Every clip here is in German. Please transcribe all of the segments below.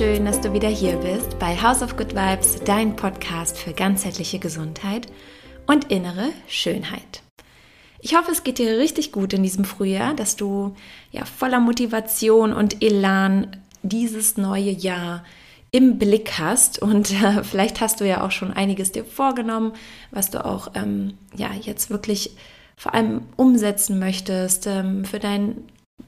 schön, dass du wieder hier bist bei House of Good Vibes, dein Podcast für ganzheitliche Gesundheit und innere Schönheit. Ich hoffe, es geht dir richtig gut in diesem Frühjahr, dass du ja voller Motivation und Elan dieses neue Jahr im Blick hast und äh, vielleicht hast du ja auch schon einiges dir vorgenommen, was du auch ähm, ja jetzt wirklich vor allem umsetzen möchtest ähm, für dein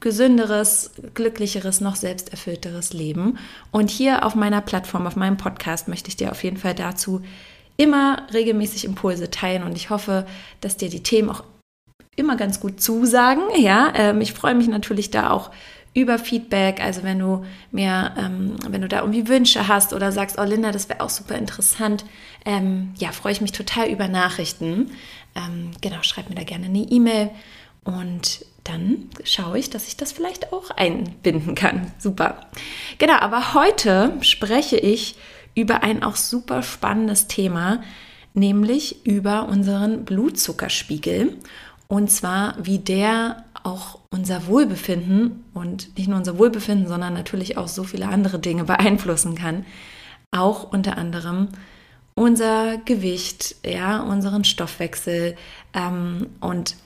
gesünderes, glücklicheres, noch selbsterfüllteres Leben. Und hier auf meiner Plattform, auf meinem Podcast möchte ich dir auf jeden Fall dazu immer regelmäßig Impulse teilen und ich hoffe, dass dir die Themen auch immer ganz gut zusagen. Ja, ähm, ich freue mich natürlich da auch über Feedback. Also wenn du mir, ähm, wenn du da irgendwie Wünsche hast oder sagst, oh Linda, das wäre auch super interessant, ähm, ja, freue ich mich total über Nachrichten. Ähm, genau, schreib mir da gerne eine E-Mail und dann schaue ich, dass ich das vielleicht auch einbinden kann. Super. Genau, aber heute spreche ich über ein auch super spannendes Thema, nämlich über unseren Blutzuckerspiegel. Und zwar, wie der auch unser Wohlbefinden und nicht nur unser Wohlbefinden, sondern natürlich auch so viele andere Dinge beeinflussen kann. Auch unter anderem unser Gewicht, ja, unseren Stoffwechsel ähm, und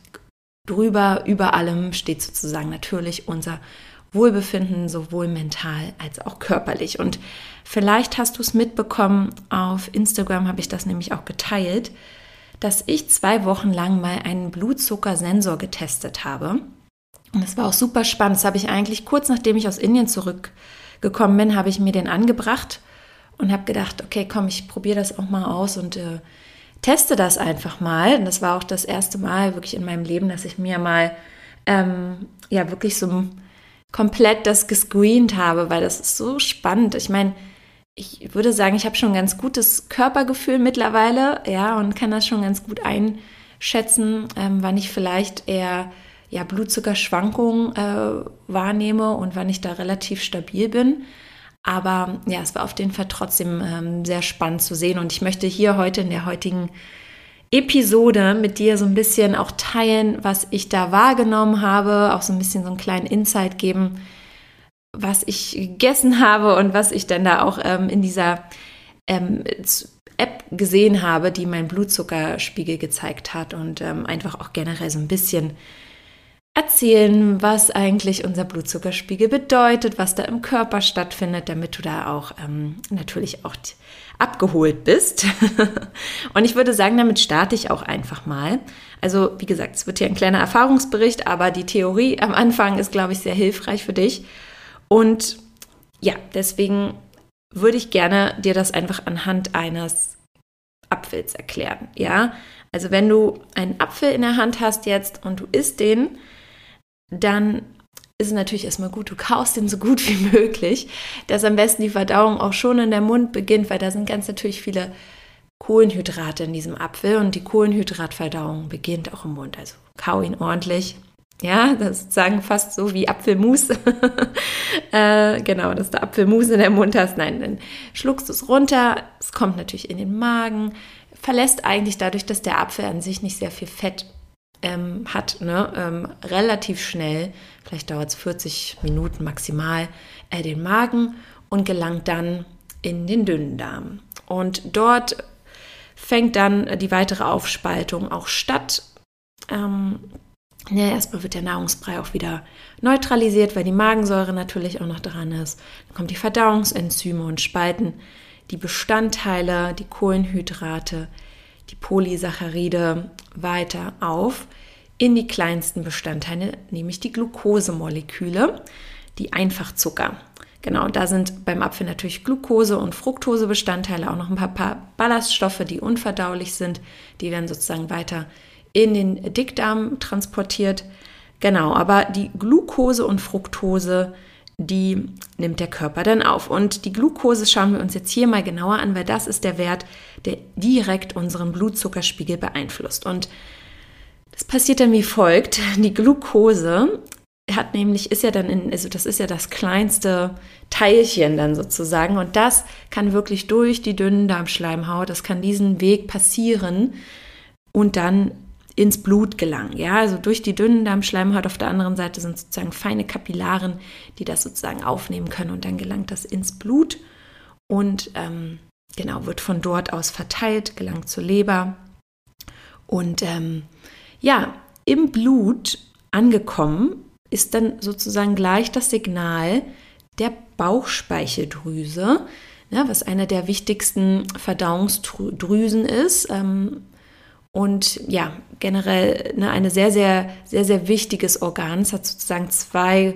drüber, über allem steht sozusagen natürlich unser Wohlbefinden, sowohl mental als auch körperlich. Und vielleicht hast du es mitbekommen, auf Instagram habe ich das nämlich auch geteilt, dass ich zwei Wochen lang mal einen Blutzuckersensor getestet habe. Und das war auch super spannend. Das habe ich eigentlich kurz nachdem ich aus Indien zurückgekommen bin, habe ich mir den angebracht und habe gedacht, okay, komm, ich probiere das auch mal aus und äh, teste das einfach mal. Und das war auch das erste Mal wirklich in meinem Leben, dass ich mir mal ähm, ja wirklich so komplett das gescreent habe, weil das ist so spannend. Ich meine, ich würde sagen, ich habe schon ein ganz gutes Körpergefühl mittlerweile, ja, und kann das schon ganz gut einschätzen, ähm, wann ich vielleicht eher ja, Blutzuckerschwankungen äh, wahrnehme und wann ich da relativ stabil bin. Aber ja, es war auf jeden Fall trotzdem ähm, sehr spannend zu sehen. Und ich möchte hier heute in der heutigen Episode mit dir so ein bisschen auch teilen, was ich da wahrgenommen habe, auch so ein bisschen so einen kleinen Insight geben, was ich gegessen habe und was ich dann da auch ähm, in dieser ähm, App gesehen habe, die meinen Blutzuckerspiegel gezeigt hat und ähm, einfach auch generell so ein bisschen erzählen, was eigentlich unser Blutzuckerspiegel bedeutet, was da im Körper stattfindet, damit du da auch ähm, natürlich auch abgeholt bist. und ich würde sagen, damit starte ich auch einfach mal. Also wie gesagt, es wird hier ein kleiner Erfahrungsbericht, aber die Theorie am Anfang ist, glaube ich, sehr hilfreich für dich. Und ja, deswegen würde ich gerne dir das einfach anhand eines Apfels erklären. Ja, also wenn du einen Apfel in der Hand hast jetzt und du isst den, dann ist es natürlich erstmal gut, du kaust den so gut wie möglich, dass am besten die Verdauung auch schon in der Mund beginnt, weil da sind ganz natürlich viele Kohlenhydrate in diesem Apfel und die Kohlenhydratverdauung beginnt auch im Mund. Also kau ihn ordentlich. Ja, das ist sozusagen fast so wie Apfelmus. äh, genau, dass du Apfelmus in der Mund hast. Nein, dann schluckst du es runter. Es kommt natürlich in den Magen, verlässt eigentlich dadurch, dass der Apfel an sich nicht sehr viel Fett ähm, hat, ne, ähm, relativ schnell, vielleicht dauert es 40 Minuten maximal, äh, den Magen und gelangt dann in den dünnen Darm. Und dort fängt dann die weitere Aufspaltung auch statt. Ähm, ja, erstmal wird der Nahrungsbrei auch wieder neutralisiert, weil die Magensäure natürlich auch noch dran ist. Dann kommen die Verdauungsenzyme und spalten die Bestandteile, die Kohlenhydrate, die Polysaccharide weiter auf in die kleinsten Bestandteile, nämlich die Glukosemoleküle, die Einfachzucker. Genau, da sind beim Apfel natürlich Glucose- und Fructosebestandteile, auch noch ein paar, paar Ballaststoffe, die unverdaulich sind. Die werden sozusagen weiter in den Dickdarm transportiert. Genau, aber die Glucose und Fructose die nimmt der Körper dann auf. Und die Glucose schauen wir uns jetzt hier mal genauer an, weil das ist der Wert, der direkt unseren Blutzuckerspiegel beeinflusst. Und das passiert dann wie folgt. Die Glucose hat nämlich, ist ja dann in, also das ist ja das kleinste Teilchen dann sozusagen. Und das kann wirklich durch die dünnen Darmschleimhaut, das kann diesen Weg passieren und dann ins Blut gelangen. Ja, also durch die dünnen Darmschleimhaut auf der anderen Seite sind sozusagen feine Kapillaren, die das sozusagen aufnehmen können und dann gelangt das ins Blut und ähm, genau wird von dort aus verteilt, gelangt zur Leber und ähm, ja, im Blut angekommen ist dann sozusagen gleich das Signal der Bauchspeicheldrüse, ja, was einer der wichtigsten Verdauungsdrüsen ist. Ähm, und ja, generell ne, eine sehr, sehr, sehr, sehr wichtiges Organ. Es hat sozusagen zwei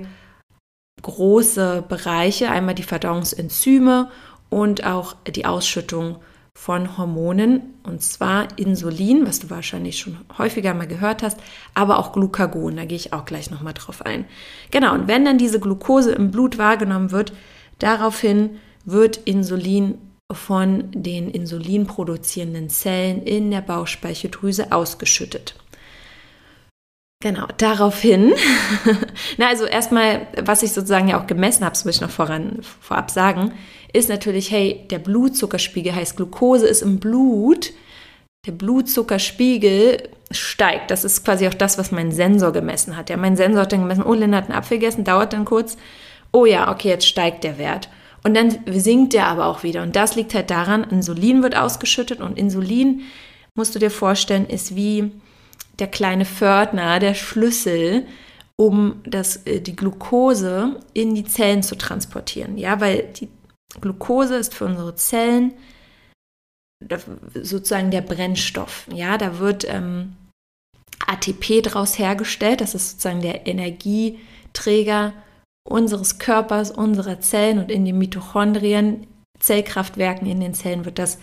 große Bereiche. Einmal die Verdauungsenzyme und auch die Ausschüttung von Hormonen, und zwar Insulin, was du wahrscheinlich schon häufiger mal gehört hast, aber auch Glucagon, da gehe ich auch gleich nochmal drauf ein. Genau, und wenn dann diese Glucose im Blut wahrgenommen wird, daraufhin wird Insulin von den insulinproduzierenden Zellen in der Bauchspeicheldrüse ausgeschüttet. Genau, daraufhin, na also erstmal, was ich sozusagen ja auch gemessen habe, das muss ich noch voran, vorab sagen, ist natürlich, hey, der Blutzuckerspiegel heißt Glucose ist im Blut, der Blutzuckerspiegel steigt. Das ist quasi auch das, was mein Sensor gemessen hat. Ja, mein Sensor hat dann gemessen, oh, Linda hat einen Apfel gegessen, dauert dann kurz. Oh ja, okay, jetzt steigt der Wert. Und dann sinkt der aber auch wieder. Und das liegt halt daran, Insulin wird ausgeschüttet und Insulin, musst du dir vorstellen, ist wie der kleine Pförtner, der Schlüssel, um das, äh, die Glucose in die Zellen zu transportieren. Ja, weil die Glucose ist für unsere Zellen sozusagen der Brennstoff. Ja, da wird ähm, ATP daraus hergestellt. Das ist sozusagen der Energieträger unseres Körpers, unserer Zellen und in den Mitochondrien, Zellkraftwerken in den Zellen wird das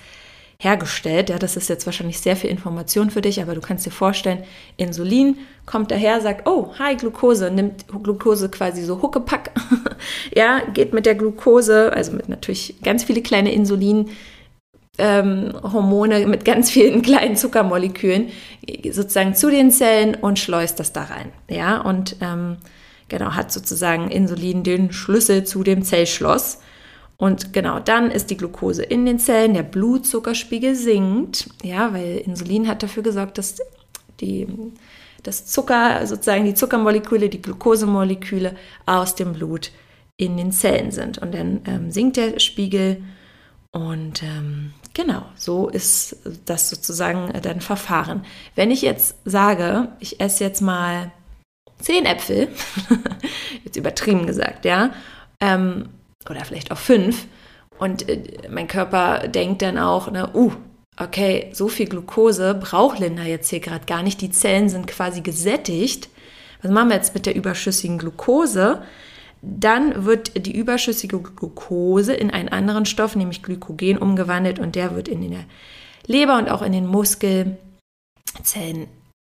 hergestellt. Ja, das ist jetzt wahrscheinlich sehr viel Information für dich, aber du kannst dir vorstellen, Insulin kommt daher, sagt, oh, hi, Glucose, nimmt Glucose quasi so Huckepack, ja, geht mit der Glucose, also mit natürlich ganz viele kleine Insulin, ähm, Hormone mit ganz vielen kleinen Zuckermolekülen sozusagen zu den Zellen und schleust das da rein. Ja, und ähm, genau, hat sozusagen Insulin den Schlüssel zu dem Zellschloss. Und genau dann ist die Glucose in den Zellen, der Blutzuckerspiegel sinkt, ja, weil Insulin hat dafür gesorgt, dass die, das Zucker, sozusagen die Zuckermoleküle, die Glukosemoleküle aus dem Blut in den Zellen sind. Und dann ähm, sinkt der Spiegel und ähm, genau, so ist das sozusagen dann Verfahren. Wenn ich jetzt sage, ich esse jetzt mal zehn Äpfel, jetzt übertrieben gesagt, ja, ähm, oder vielleicht auch fünf. Und äh, mein Körper denkt dann auch, ne, uh, okay, so viel Glucose braucht Linda jetzt hier gerade gar nicht. Die Zellen sind quasi gesättigt. Was machen wir jetzt mit der überschüssigen Glucose? Dann wird die überschüssige Glucose in einen anderen Stoff, nämlich Glykogen, umgewandelt und der wird in der Leber und auch in den Muskelzellen,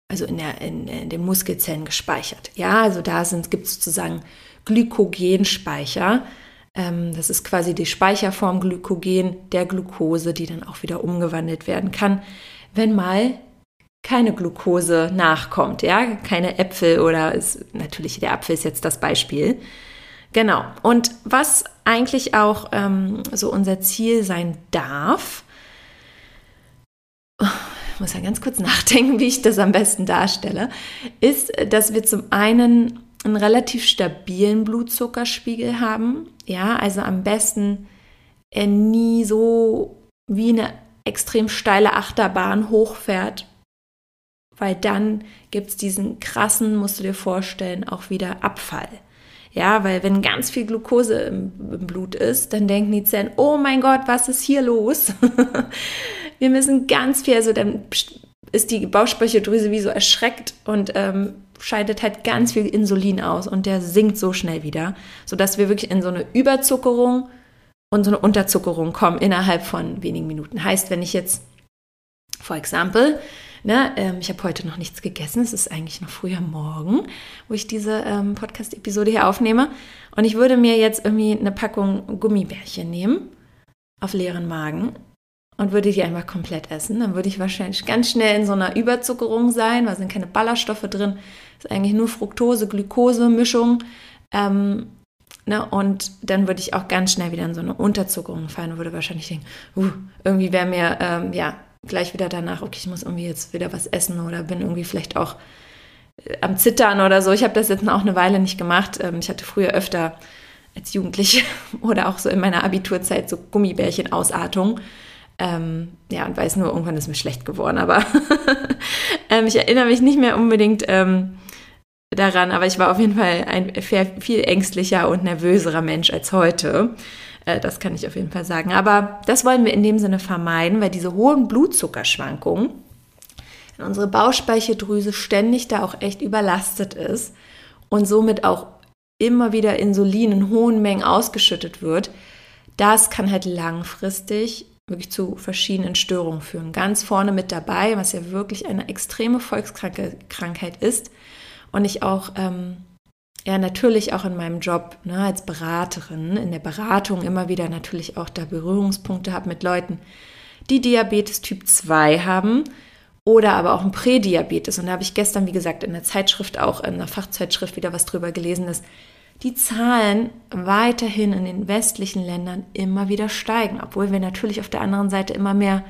also in, der, in, in den Muskelzellen gespeichert. Ja, also da gibt es sozusagen Glykogenspeicher. Ähm, das ist quasi die Speicherform Glykogen der Glucose, die dann auch wieder umgewandelt werden kann, wenn mal keine Glucose nachkommt, ja, keine Äpfel oder ist, natürlich der Apfel ist jetzt das Beispiel. Genau. Und was eigentlich auch ähm, so unser Ziel sein darf, ich muss ja ganz kurz nachdenken, wie ich das am besten darstelle, ist, dass wir zum einen einen relativ stabilen Blutzuckerspiegel haben. Ja, also am besten er nie so wie eine extrem steile Achterbahn hochfährt, weil dann gibt es diesen krassen, musst du dir vorstellen, auch wieder Abfall. Ja, weil wenn ganz viel Glucose im, im Blut ist, dann denken die Zellen, oh mein Gott, was ist hier los? Wir müssen ganz viel, also dann ist die Bauchspeicheldrüse wie so erschreckt und ähm, scheidet halt ganz viel Insulin aus und der sinkt so schnell wieder, sodass wir wirklich in so eine Überzuckerung und so eine Unterzuckerung kommen innerhalb von wenigen Minuten. Heißt, wenn ich jetzt, for example, ne, ähm, ich habe heute noch nichts gegessen, es ist eigentlich noch früher Morgen, wo ich diese ähm, Podcast-Episode hier aufnehme und ich würde mir jetzt irgendwie eine Packung Gummibärchen nehmen auf leeren Magen und würde die einfach komplett essen, dann würde ich wahrscheinlich ganz schnell in so einer Überzuckerung sein, weil sind keine Ballaststoffe drin, ist eigentlich nur Fructose, Glukose, Mischung. Ähm, ne? Und dann würde ich auch ganz schnell wieder in so eine Unterzuckerung fallen und würde wahrscheinlich denken, uh, irgendwie wäre mir, ähm, ja, gleich wieder danach, okay, ich muss irgendwie jetzt wieder was essen oder bin irgendwie vielleicht auch äh, am Zittern oder so. Ich habe das jetzt auch eine Weile nicht gemacht. Ähm, ich hatte früher öfter als Jugendliche oder auch so in meiner Abiturzeit so Gummibärchen-Ausartung. Ähm, ja, und weiß nur, irgendwann ist mir schlecht geworden, aber ähm, ich erinnere mich nicht mehr unbedingt ähm, daran, aber ich war auf jeden Fall ein viel ängstlicher und nervöserer Mensch als heute. Äh, das kann ich auf jeden Fall sagen. Aber das wollen wir in dem Sinne vermeiden, weil diese hohen Blutzuckerschwankungen in unsere Bauchspeicheldrüse ständig da auch echt überlastet ist und somit auch immer wieder Insulin in hohen Mengen ausgeschüttet wird. Das kann halt langfristig wirklich zu verschiedenen Störungen führen. Ganz vorne mit dabei, was ja wirklich eine extreme Volkskrankheit ist und ich auch ähm, ja natürlich auch in meinem Job ne, als Beraterin, in der Beratung immer wieder natürlich auch da Berührungspunkte habe mit Leuten, die Diabetes Typ 2 haben oder aber auch ein Prädiabetes. Und da habe ich gestern, wie gesagt, in der Zeitschrift, auch in einer Fachzeitschrift wieder was drüber gelesen, dass die Zahlen weiterhin in den westlichen Ländern immer wieder steigen, obwohl wir natürlich auf der anderen Seite immer mehr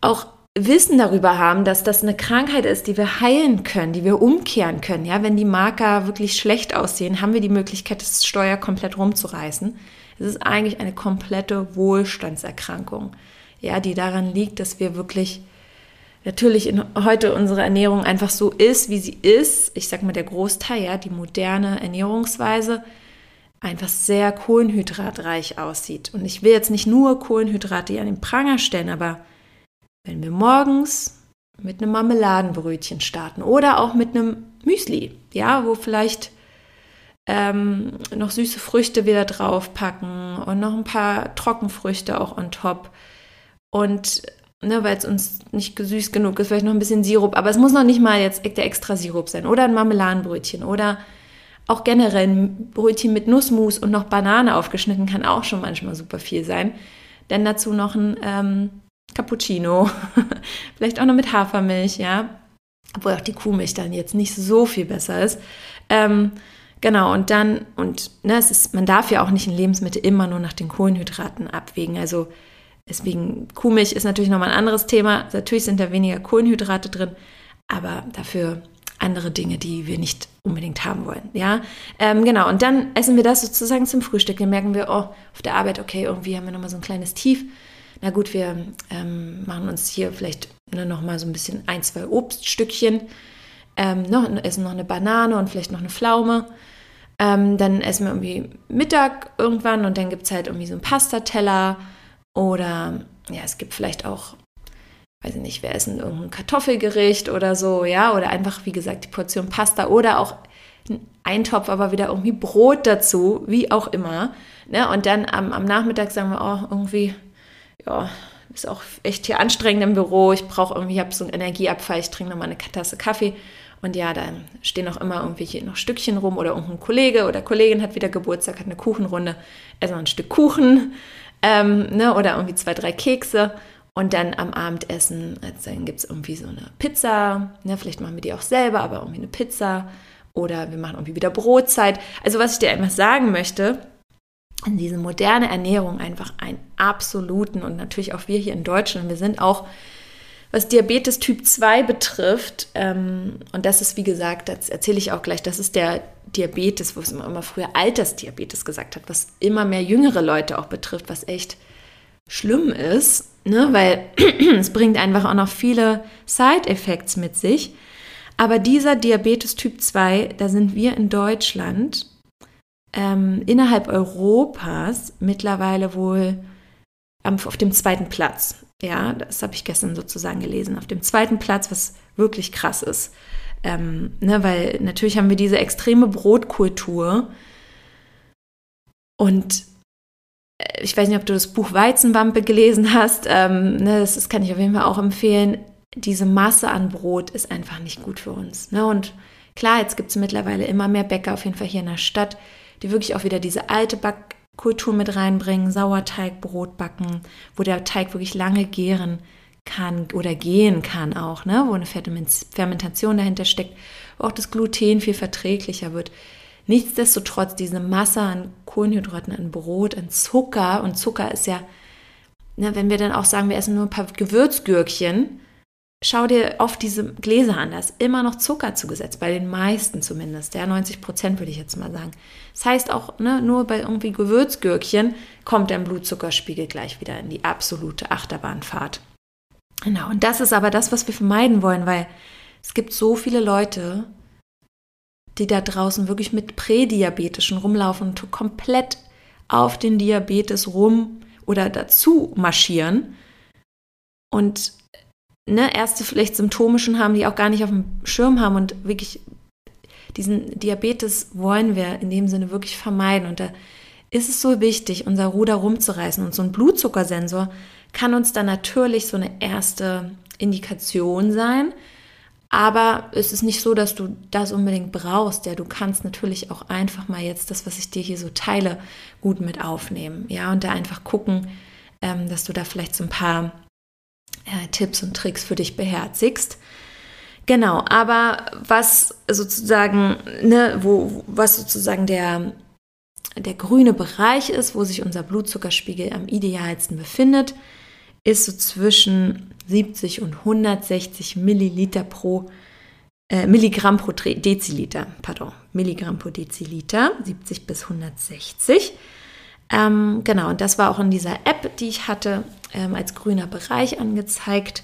auch Wissen darüber haben, dass das eine Krankheit ist, die wir heilen können, die wir umkehren können. Ja, wenn die Marker wirklich schlecht aussehen, haben wir die Möglichkeit, das Steuer komplett rumzureißen. Es ist eigentlich eine komplette Wohlstandserkrankung, ja, die daran liegt, dass wir wirklich natürlich in, heute unsere Ernährung einfach so ist, wie sie ist. Ich sag mal, der Großteil, ja, die moderne Ernährungsweise einfach sehr kohlenhydratreich aussieht. Und ich will jetzt nicht nur Kohlenhydrate an den Pranger stellen, aber wenn wir morgens mit einem Marmeladenbrötchen starten oder auch mit einem Müsli, ja, wo vielleicht ähm, noch süße Früchte wieder draufpacken und noch ein paar Trockenfrüchte auch on top. Und ne, weil es uns nicht süß genug ist, vielleicht noch ein bisschen Sirup, aber es muss noch nicht mal jetzt der extra Sirup sein oder ein Marmeladenbrötchen oder auch generell ein Brötchen mit Nussmus und noch Banane aufgeschnitten kann auch schon manchmal super viel sein. Denn dazu noch ein ähm, Cappuccino, vielleicht auch noch mit Hafermilch, ja. Obwohl auch die Kuhmilch dann jetzt nicht so viel besser ist. Ähm, genau, und dann, und ne, es ist, man darf ja auch nicht in Lebensmittel immer nur nach den Kohlenhydraten abwägen. Also deswegen, Kuhmilch ist natürlich nochmal ein anderes Thema. Natürlich sind da weniger Kohlenhydrate drin, aber dafür andere Dinge, die wir nicht unbedingt haben wollen. Ja, ähm, genau. Und dann essen wir das sozusagen zum Frühstück. Dann merken wir, oh, auf der Arbeit, okay, irgendwie haben wir nochmal so ein kleines Tief na gut, wir ähm, machen uns hier vielleicht ne, noch mal so ein bisschen ein, zwei Obststückchen, ähm, noch, essen noch eine Banane und vielleicht noch eine Pflaume. Ähm, dann essen wir irgendwie Mittag irgendwann und dann gibt es halt irgendwie so einen Pastateller oder ja, es gibt vielleicht auch, weiß ich nicht, wir essen irgendein Kartoffelgericht oder so, ja, oder einfach, wie gesagt, die Portion Pasta oder auch ein Eintopf, aber wieder irgendwie Brot dazu, wie auch immer. Ne? Und dann am, am Nachmittag sagen wir, oh, irgendwie ja, ist auch echt hier anstrengend im Büro. Ich brauche irgendwie, ich habe so einen Energieabfall, ich trinke nochmal eine Tasse Kaffee. Und ja, da stehen auch immer irgendwelche noch Stückchen rum oder irgendein Kollege oder Kollegin hat wieder Geburtstag, hat eine Kuchenrunde, essen wir ein Stück Kuchen ähm, ne, oder irgendwie zwei, drei Kekse. Und dann am Abendessen, also dann gibt es irgendwie so eine Pizza, ne, vielleicht machen wir die auch selber, aber irgendwie eine Pizza. Oder wir machen irgendwie wieder Brotzeit. Also was ich dir einfach sagen möchte, in diese moderne Ernährung einfach einen absoluten und natürlich auch wir hier in Deutschland, wir sind auch, was Diabetes Typ 2 betrifft, ähm, und das ist wie gesagt, das erzähle ich auch gleich, das ist der Diabetes, wo es immer früher Altersdiabetes gesagt hat, was immer mehr jüngere Leute auch betrifft, was echt schlimm ist, ne? weil es bringt einfach auch noch viele Side-Effects mit sich. Aber dieser Diabetes Typ 2, da sind wir in Deutschland ähm, innerhalb Europas mittlerweile wohl auf dem zweiten Platz. Ja, das habe ich gestern sozusagen gelesen. Auf dem zweiten Platz, was wirklich krass ist. Ähm, ne, weil natürlich haben wir diese extreme Brotkultur. Und äh, ich weiß nicht, ob du das Buch Weizenwampe gelesen hast. Ähm, ne, das, das, kann ich auf jeden Fall auch empfehlen. Diese Masse an Brot ist einfach nicht gut für uns. Ne? Und klar, jetzt gibt es mittlerweile immer mehr Bäcker, auf jeden Fall hier in der Stadt, die wirklich auch wieder diese alte Backkultur mit reinbringen, Sauerteigbrot backen, wo der Teig wirklich lange gären kann oder gehen kann auch, ne? wo eine Fermentation dahinter steckt, wo auch das Gluten viel verträglicher wird. Nichtsdestotrotz diese Masse an Kohlenhydraten, an Brot, an Zucker und Zucker ist ja ne, wenn wir dann auch sagen, wir essen nur ein paar Gewürzgürkchen, schau dir oft diese Gläser an, da ist immer noch Zucker zugesetzt, bei den meisten zumindest, ja, 90 Prozent würde ich jetzt mal sagen. Das heißt auch, ne, nur bei irgendwie Gewürzgürkchen kommt dein Blutzuckerspiegel gleich wieder in die absolute Achterbahnfahrt. Genau, und das ist aber das, was wir vermeiden wollen, weil es gibt so viele Leute, die da draußen wirklich mit Prädiabetischen rumlaufen und komplett auf den Diabetes rum oder dazu marschieren und ne, erste vielleicht Symptome schon haben, die auch gar nicht auf dem Schirm haben und wirklich diesen Diabetes wollen wir in dem Sinne wirklich vermeiden. Und da ist es so wichtig, unser Ruder rumzureißen. Und so ein Blutzuckersensor kann uns dann natürlich so eine erste Indikation sein. Aber es ist nicht so, dass du das unbedingt brauchst. Ja, du kannst natürlich auch einfach mal jetzt das, was ich dir hier so teile, gut mit aufnehmen. Ja, und da einfach gucken, ähm, dass du da vielleicht so ein paar äh, Tipps und Tricks für dich beherzigst. Genau, aber was sozusagen, ne, wo, was sozusagen der, der grüne Bereich ist, wo sich unser Blutzuckerspiegel am idealsten befindet, ist so zwischen 70 und 160 Milliliter pro äh, Milligramm pro Deziliter, pardon, Milligramm pro Deziliter, 70 bis 160. Ähm, genau, und das war auch in dieser App, die ich hatte, ähm, als grüner Bereich angezeigt.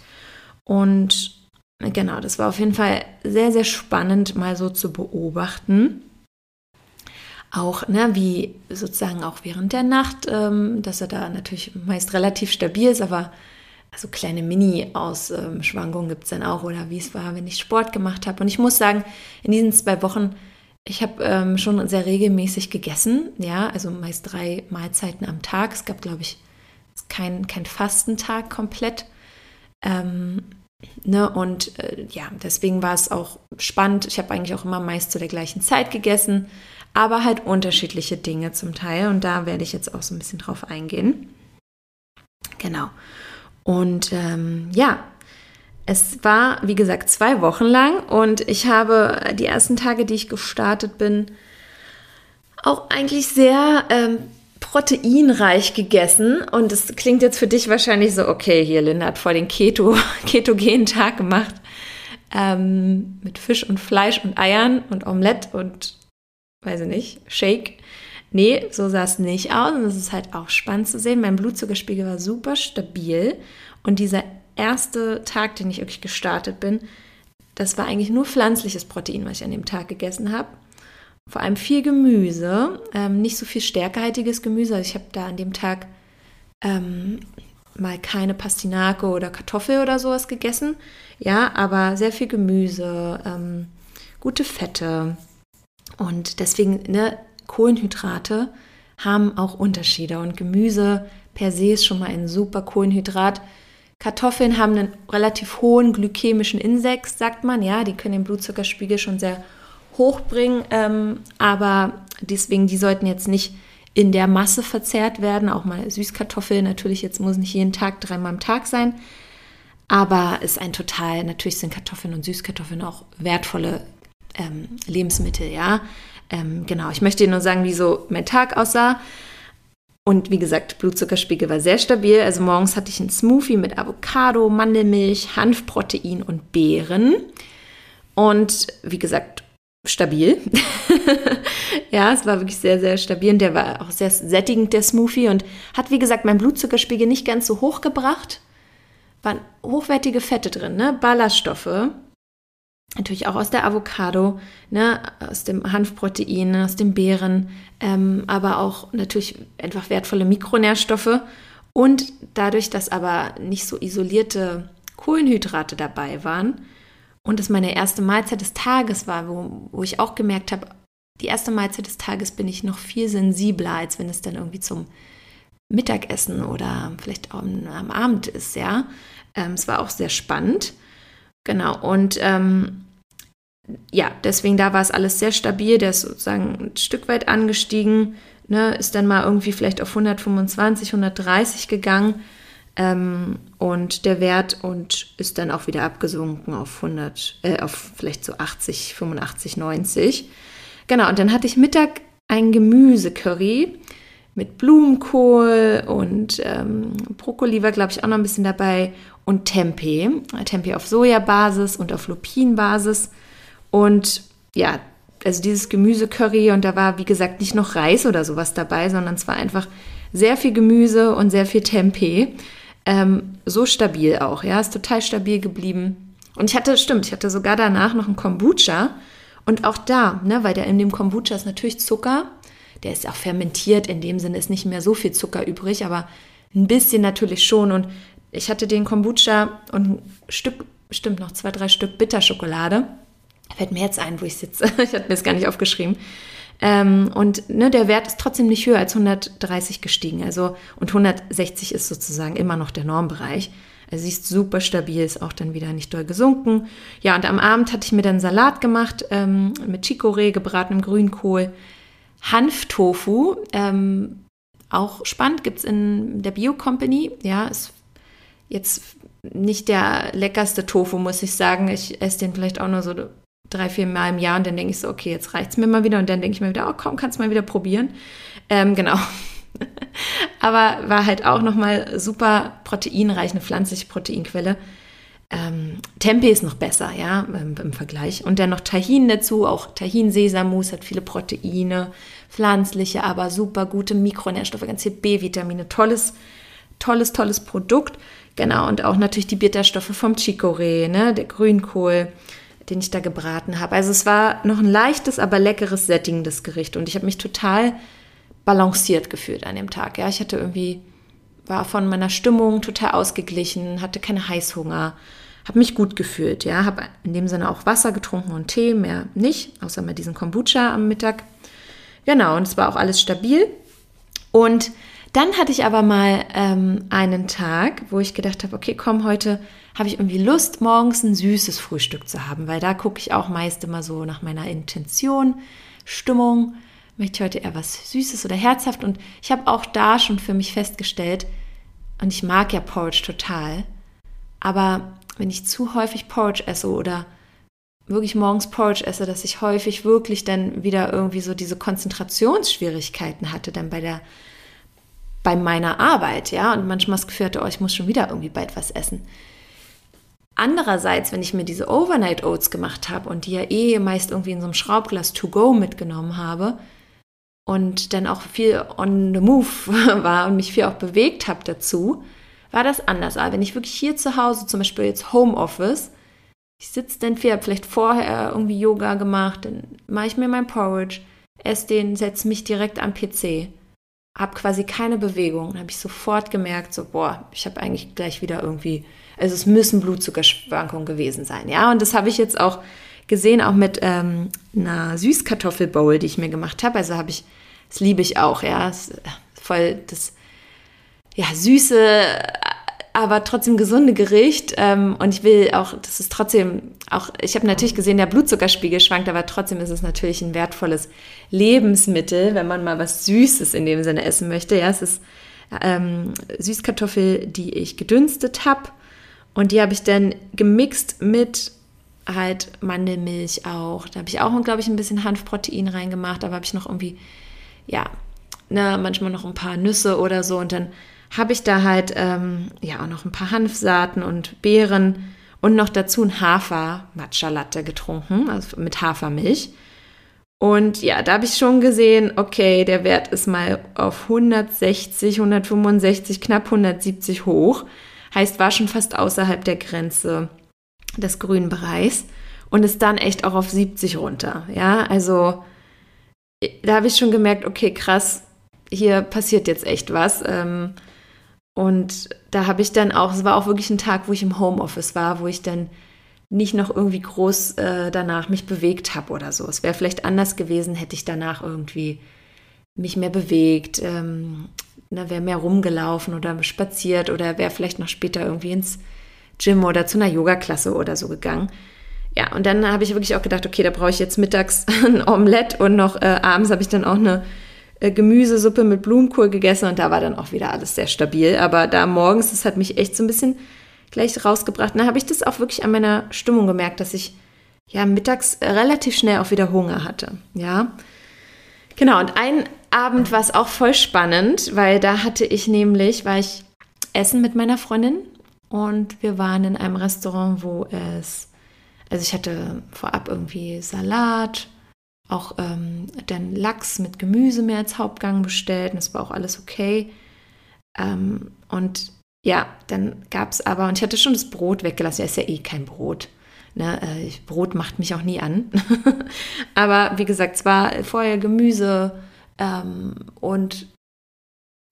Und genau, das war auf jeden Fall sehr, sehr spannend, mal so zu beobachten. Auch, ne, wie sozusagen auch während der Nacht, ähm, dass er da natürlich meist relativ stabil ist, aber also kleine Mini-Ausschwankungen gibt es dann auch oder wie es war, wenn ich Sport gemacht habe. Und ich muss sagen, in diesen zwei Wochen ich habe ähm, schon sehr regelmäßig gegessen, ja, also meist drei Mahlzeiten am Tag. Es gab, glaube ich, kein, kein Fastentag komplett. Ähm, ne, und äh, ja, deswegen war es auch spannend. Ich habe eigentlich auch immer meist zu der gleichen Zeit gegessen, aber halt unterschiedliche Dinge zum Teil. Und da werde ich jetzt auch so ein bisschen drauf eingehen. Genau. Und ähm, ja, es war, wie gesagt, zwei Wochen lang und ich habe die ersten Tage, die ich gestartet bin, auch eigentlich sehr ähm, proteinreich gegessen. Und es klingt jetzt für dich wahrscheinlich so, okay, hier Linda hat vor den Keto, ketogenen Tag gemacht. Ähm, mit Fisch und Fleisch und Eiern und Omelette und, weiß ich nicht, Shake. Nee, so sah es nicht aus. Und es ist halt auch spannend zu sehen. Mein Blutzuckerspiegel war super stabil. Und dieser erste Tag, den ich wirklich gestartet bin, das war eigentlich nur pflanzliches Protein, was ich an dem Tag gegessen habe. Vor allem viel Gemüse, ähm, nicht so viel stärkehaltiges Gemüse. Also ich habe da an dem Tag ähm, mal keine Pastinake oder Kartoffel oder sowas gegessen. Ja, aber sehr viel Gemüse, ähm, gute Fette. Und deswegen, ne, Kohlenhydrate haben auch Unterschiede. Und Gemüse per se ist schon mal ein super Kohlenhydrat Kartoffeln haben einen relativ hohen glykämischen Index, sagt man. Ja, die können den Blutzuckerspiegel schon sehr hoch bringen, ähm, aber deswegen, die sollten jetzt nicht in der Masse verzehrt werden. Auch mal Süßkartoffeln, natürlich jetzt muss nicht jeden Tag dreimal am Tag sein. Aber ist ein total, natürlich sind Kartoffeln und Süßkartoffeln auch wertvolle ähm, Lebensmittel, ja. Ähm, genau, ich möchte nur sagen, wie so mein Tag aussah. Und wie gesagt, Blutzuckerspiegel war sehr stabil. Also morgens hatte ich einen Smoothie mit Avocado, Mandelmilch, Hanfprotein und Beeren. Und wie gesagt, stabil. ja, es war wirklich sehr, sehr stabil und der war auch sehr sättigend, der Smoothie. Und hat, wie gesagt, meinen Blutzuckerspiegel nicht ganz so hoch gebracht. Waren hochwertige Fette drin, ne? Ballaststoffe natürlich auch aus der Avocado, ne, aus dem Hanfprotein, aus den Beeren, ähm, aber auch natürlich einfach wertvolle Mikronährstoffe. Und dadurch, dass aber nicht so isolierte Kohlenhydrate dabei waren und es meine erste Mahlzeit des Tages war, wo, wo ich auch gemerkt habe, die erste Mahlzeit des Tages bin ich noch viel sensibler, als wenn es dann irgendwie zum Mittagessen oder vielleicht auch am Abend ist, ja. Ähm, es war auch sehr spannend. Genau, und ähm, ja, deswegen da war es alles sehr stabil. Der ist sozusagen ein Stück weit angestiegen, ne, ist dann mal irgendwie vielleicht auf 125, 130 gegangen ähm, und der Wert und ist dann auch wieder abgesunken auf 100, äh, auf vielleicht so 80, 85, 90. Genau, und dann hatte ich Mittag ein Gemüsecurry mit Blumenkohl und ähm, Brokkoli war, glaube ich, auch noch ein bisschen dabei und Tempeh. Tempeh auf Sojabasis und auf Lupinbasis. Und ja, also dieses Gemüsecurry und da war, wie gesagt, nicht noch Reis oder sowas dabei, sondern es war einfach sehr viel Gemüse und sehr viel Tempeh. Ähm, so stabil auch, ja, ist total stabil geblieben. Und ich hatte, stimmt, ich hatte sogar danach noch einen Kombucha. Und auch da, ne, weil der in dem Kombucha ist natürlich Zucker der ist auch fermentiert, in dem Sinne ist nicht mehr so viel Zucker übrig, aber ein bisschen natürlich schon. Und ich hatte den Kombucha und ein Stück, bestimmt noch zwei, drei Stück Bitterschokolade. Fällt mir jetzt ein, wo ich sitze. ich hatte mir das gar nicht aufgeschrieben. Ähm, und ne, der Wert ist trotzdem nicht höher als 130 gestiegen. Also, und 160 ist sozusagen immer noch der Normbereich. Also sie ist super stabil, ist auch dann wieder nicht doll gesunken. Ja, und am Abend hatte ich mir dann Salat gemacht ähm, mit Chicorée, gebratenem Grünkohl, Hanftofu, ähm, auch spannend, gibt es in der Bio Company. Ja, ist jetzt nicht der leckerste Tofu, muss ich sagen. Ich esse den vielleicht auch nur so drei, vier Mal im Jahr und dann denke ich so, okay, jetzt reicht es mir mal wieder und dann denke ich mir wieder, oh komm, kannst mal wieder probieren. Ähm, genau. Aber war halt auch nochmal super proteinreich, eine pflanzliche Proteinquelle. Ähm, Tempeh ist noch besser, ja, im, im, Vergleich. Und dann noch Tahin dazu, auch Tahin-Sesammus hat viele Proteine, pflanzliche, aber super gute Mikronährstoffe, ganz viel B-Vitamine, tolles, tolles, tolles Produkt. Genau, und auch natürlich die Bitterstoffe vom Chicorée, ne, der Grünkohl, den ich da gebraten habe. Also es war noch ein leichtes, aber leckeres, sättigendes Gericht. Und ich habe mich total balanciert gefühlt an dem Tag. Ja, ich hatte irgendwie, war von meiner Stimmung total ausgeglichen, hatte keine Heißhunger, habe mich gut gefühlt. Ja, habe in dem Sinne auch Wasser getrunken und Tee, mehr nicht, außer mal diesen Kombucha am Mittag. Genau, und es war auch alles stabil. Und dann hatte ich aber mal ähm, einen Tag, wo ich gedacht habe, okay, komm, heute habe ich irgendwie Lust, morgens ein süßes Frühstück zu haben, weil da gucke ich auch meist immer so nach meiner Intention, Stimmung. Möchte ich heute eher was Süßes oder herzhaft? Und ich habe auch da schon für mich festgestellt, und ich mag ja Porridge total, aber wenn ich zu häufig Porridge esse oder wirklich morgens Porridge esse, dass ich häufig wirklich dann wieder irgendwie so diese Konzentrationsschwierigkeiten hatte, dann bei der bei meiner Arbeit, ja, und manchmal das Gefühl hatte, oh, ich muss schon wieder irgendwie bald was essen. Andererseits, wenn ich mir diese Overnight Oats gemacht habe und die ja eh meist irgendwie in so einem Schraubglas to go mitgenommen habe und dann auch viel on the move war und mich viel auch bewegt habe dazu, war das anders. Aber wenn ich wirklich hier zu Hause, zum Beispiel jetzt Homeoffice, ich sitze dann viel, vielleicht vorher irgendwie Yoga gemacht, dann mache ich mir mein Porridge, esse den, setze mich direkt am PC, habe quasi keine Bewegung. Dann habe ich sofort gemerkt, so, boah, ich habe eigentlich gleich wieder irgendwie, also es müssen Blutzuckerschwankungen gewesen sein. Ja, und das habe ich jetzt auch gesehen, auch mit ähm, einer Süßkartoffelbowl, die ich mir gemacht habe. Also habe ich, das liebe ich auch, ja, voll das ja, süße, aber trotzdem gesunde Gericht. Ähm, und ich will auch, das ist trotzdem auch, ich habe natürlich gesehen, der Blutzuckerspiegel schwankt, aber trotzdem ist es natürlich ein wertvolles Lebensmittel, wenn man mal was Süßes in dem Sinne essen möchte. Ja, es ist ähm, Süßkartoffel, die ich gedünstet habe. Und die habe ich dann gemixt mit halt Mandelmilch auch. Da habe ich auch, glaube ich, ein bisschen Hanfprotein reingemacht. Da habe ich noch irgendwie, ja, ne, manchmal noch ein paar Nüsse oder so. Und dann habe ich da halt ähm, ja auch noch ein paar Hanfsaaten und Beeren und noch dazu ein Hafer-Matcha-Latte getrunken, also mit Hafermilch. Und ja, da habe ich schon gesehen, okay, der Wert ist mal auf 160, 165, knapp 170 hoch. Heißt, war schon fast außerhalb der Grenze des grünen Bereichs und ist dann echt auch auf 70 runter. Ja, also da habe ich schon gemerkt, okay, krass, hier passiert jetzt echt was. Ähm, und da habe ich dann auch, es war auch wirklich ein Tag, wo ich im Homeoffice war, wo ich dann nicht noch irgendwie groß äh, danach mich bewegt habe oder so. Es wäre vielleicht anders gewesen, hätte ich danach irgendwie mich mehr bewegt, ähm, ne, wäre mehr rumgelaufen oder spaziert oder wäre vielleicht noch später irgendwie ins Gym oder zu einer Yoga-Klasse oder so gegangen. Ja, und dann habe ich wirklich auch gedacht, okay, da brauche ich jetzt mittags ein Omelett und noch äh, abends habe ich dann auch eine äh, Gemüsesuppe mit Blumenkohl gegessen und da war dann auch wieder alles sehr stabil. Aber da morgens, das hat mich echt so ein bisschen gleich rausgebracht. Und da habe ich das auch wirklich an meiner Stimmung gemerkt, dass ich ja mittags relativ schnell auch wieder Hunger hatte. Ja. Genau, und ein Abend war es auch voll spannend, weil da hatte ich nämlich, war ich essen mit meiner Freundin und wir waren in einem Restaurant, wo es, also ich hatte vorab irgendwie Salat, auch ähm, dann Lachs mit Gemüse mehr als Hauptgang bestellt und das war auch alles okay. Ähm, und ja, dann gab es aber, und ich hatte schon das Brot weggelassen, ja, ist ja eh kein Brot. Ne? Äh, Brot macht mich auch nie an. aber wie gesagt, es war vorher Gemüse ähm, und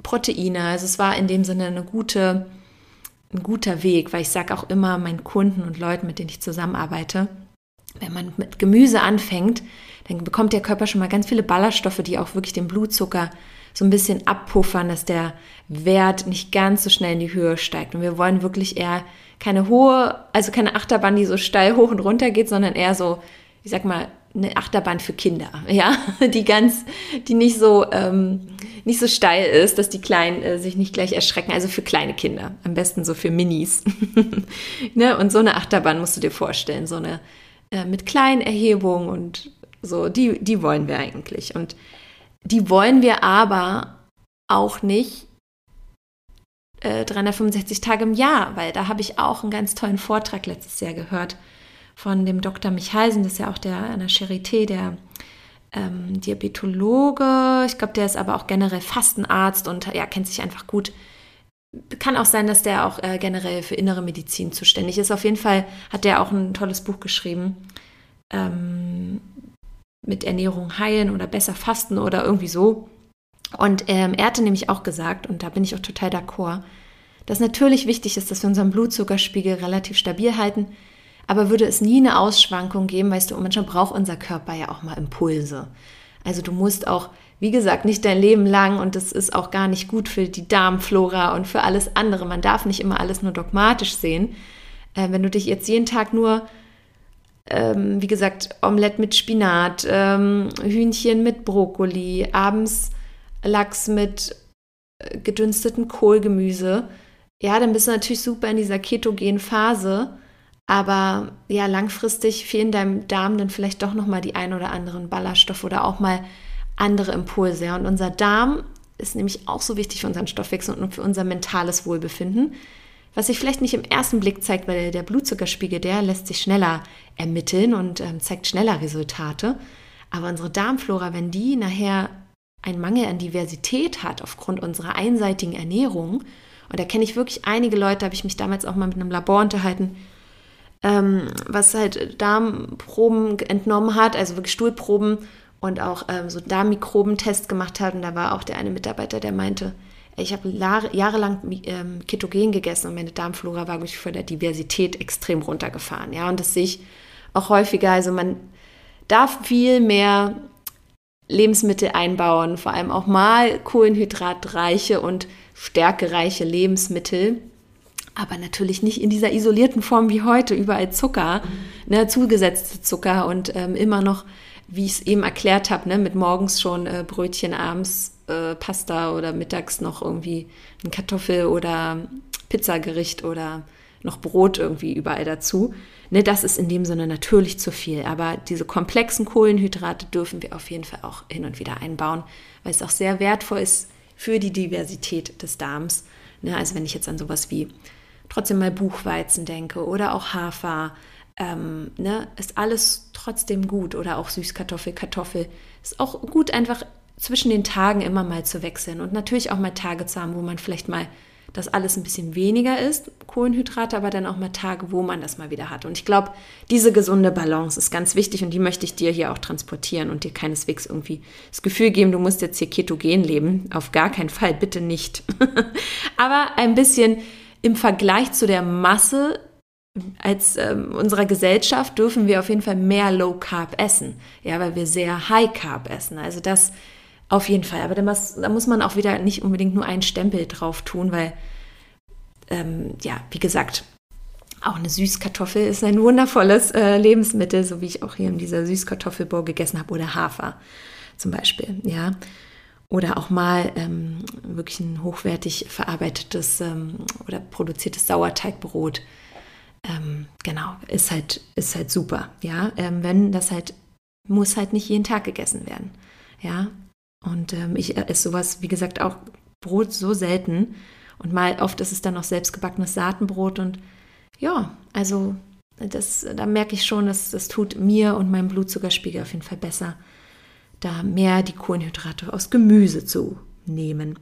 Proteine. Also es war in dem Sinne eine gute, ein guter Weg, weil ich sage auch immer meinen Kunden und Leuten, mit denen ich zusammenarbeite, wenn man mit Gemüse anfängt, dann bekommt der Körper schon mal ganz viele Ballaststoffe, die auch wirklich den Blutzucker so ein bisschen abpuffern, dass der Wert nicht ganz so schnell in die Höhe steigt. Und wir wollen wirklich eher keine hohe, also keine Achterbahn, die so steil hoch und runter geht, sondern eher so, ich sag mal, eine Achterbahn für Kinder, ja, die ganz, die nicht so, ähm, nicht so steil ist, dass die Kleinen äh, sich nicht gleich erschrecken. Also für kleine Kinder, am besten so für Minis. ne? Und so eine Achterbahn musst du dir vorstellen, so eine äh, mit kleinen Erhebungen und so, die, die wollen wir eigentlich. Und die wollen wir aber auch nicht äh, 365 Tage im Jahr, weil da habe ich auch einen ganz tollen Vortrag letztes Jahr gehört von dem Dr. Michalsen, das ist ja auch der an der Charité, der ähm, Diabetologe. Ich glaube, der ist aber auch generell Fastenarzt und ja, kennt sich einfach gut. Kann auch sein, dass der auch äh, generell für innere Medizin zuständig ist. Auf jeden Fall hat der auch ein tolles Buch geschrieben. Ähm, mit Ernährung heilen oder besser fasten oder irgendwie so. Und ähm, er hatte nämlich auch gesagt, und da bin ich auch total d'accord, dass natürlich wichtig ist, dass wir unseren Blutzuckerspiegel relativ stabil halten, aber würde es nie eine Ausschwankung geben, weißt du, manchmal braucht unser Körper ja auch mal Impulse. Also du musst auch, wie gesagt, nicht dein Leben lang und das ist auch gar nicht gut für die Darmflora und für alles andere. Man darf nicht immer alles nur dogmatisch sehen. Äh, wenn du dich jetzt jeden Tag nur ähm, wie gesagt, Omelette mit Spinat, ähm, Hühnchen mit Brokkoli, abends Lachs mit äh, gedünsteten Kohlgemüse. Ja, dann bist du natürlich super in dieser ketogenen Phase. Aber ja, langfristig fehlen deinem Darm dann vielleicht doch nochmal die ein oder anderen Ballaststoffe oder auch mal andere Impulse. Und unser Darm ist nämlich auch so wichtig für unseren Stoffwechsel und für unser mentales Wohlbefinden was sich vielleicht nicht im ersten Blick zeigt, weil der Blutzuckerspiegel, der lässt sich schneller ermitteln und ähm, zeigt schneller Resultate. Aber unsere Darmflora, wenn die nachher einen Mangel an Diversität hat aufgrund unserer einseitigen Ernährung, und da kenne ich wirklich einige Leute, habe ich mich damals auch mal mit einem Labor unterhalten, ähm, was halt Darmproben entnommen hat, also wirklich Stuhlproben und auch ähm, so Darmmikrobentest gemacht hat. Und da war auch der eine Mitarbeiter, der meinte, ich habe jahrelang ähm, ketogen gegessen und meine Darmflora war wirklich von der Diversität extrem runtergefahren. Ja, und das sehe ich auch häufiger. Also man darf viel mehr Lebensmittel einbauen, vor allem auch mal kohlenhydratreiche und stärkereiche Lebensmittel. Aber natürlich nicht in dieser isolierten Form wie heute, überall Zucker, mhm. ne, zugesetzte Zucker und ähm, immer noch, wie ich es eben erklärt habe, ne, mit morgens schon äh, Brötchen, abends äh, Pasta oder mittags noch irgendwie ein Kartoffel- oder Pizzagericht oder noch Brot irgendwie überall dazu. Ne, das ist in dem Sinne natürlich zu viel. Aber diese komplexen Kohlenhydrate dürfen wir auf jeden Fall auch hin und wieder einbauen, weil es auch sehr wertvoll ist für die Diversität des Darms. Ne, also wenn ich jetzt an sowas wie trotzdem mal Buchweizen denke oder auch Hafer, ähm, ne, ist alles trotzdem gut. Oder auch Süßkartoffel, Kartoffel. Ist auch gut, einfach zwischen den Tagen immer mal zu wechseln und natürlich auch mal Tage zu haben, wo man vielleicht mal das alles ein bisschen weniger ist, Kohlenhydrate, aber dann auch mal Tage, wo man das mal wieder hat. Und ich glaube, diese gesunde Balance ist ganz wichtig und die möchte ich dir hier auch transportieren und dir keineswegs irgendwie das Gefühl geben, du musst jetzt hier ketogen leben. Auf gar keinen Fall, bitte nicht. aber ein bisschen im Vergleich zu der Masse als ähm, unserer Gesellschaft dürfen wir auf jeden Fall mehr Low Carb essen, ja, weil wir sehr High Carb essen. Also das auf jeden Fall. Aber da muss, man auch wieder nicht unbedingt nur einen Stempel drauf tun, weil, ähm, ja, wie gesagt, auch eine Süßkartoffel ist ein wundervolles äh, Lebensmittel, so wie ich auch hier in dieser Süßkartoffelbowl gegessen habe oder Hafer zum Beispiel, ja. Oder auch mal ähm, wirklich ein hochwertig verarbeitetes ähm, oder produziertes Sauerteigbrot. Ähm, genau, ist halt, ist halt super, ja. Ähm, wenn das halt, muss halt nicht jeden Tag gegessen werden. Ja, Und ähm, ich esse sowas, wie gesagt, auch Brot so selten. Und mal oft ist es dann auch selbstgebackenes Saatenbrot. Und ja, also das, da merke ich schon, dass das tut mir und meinem Blutzuckerspiegel auf jeden Fall besser, da mehr die Kohlenhydrate aus Gemüse zu nehmen.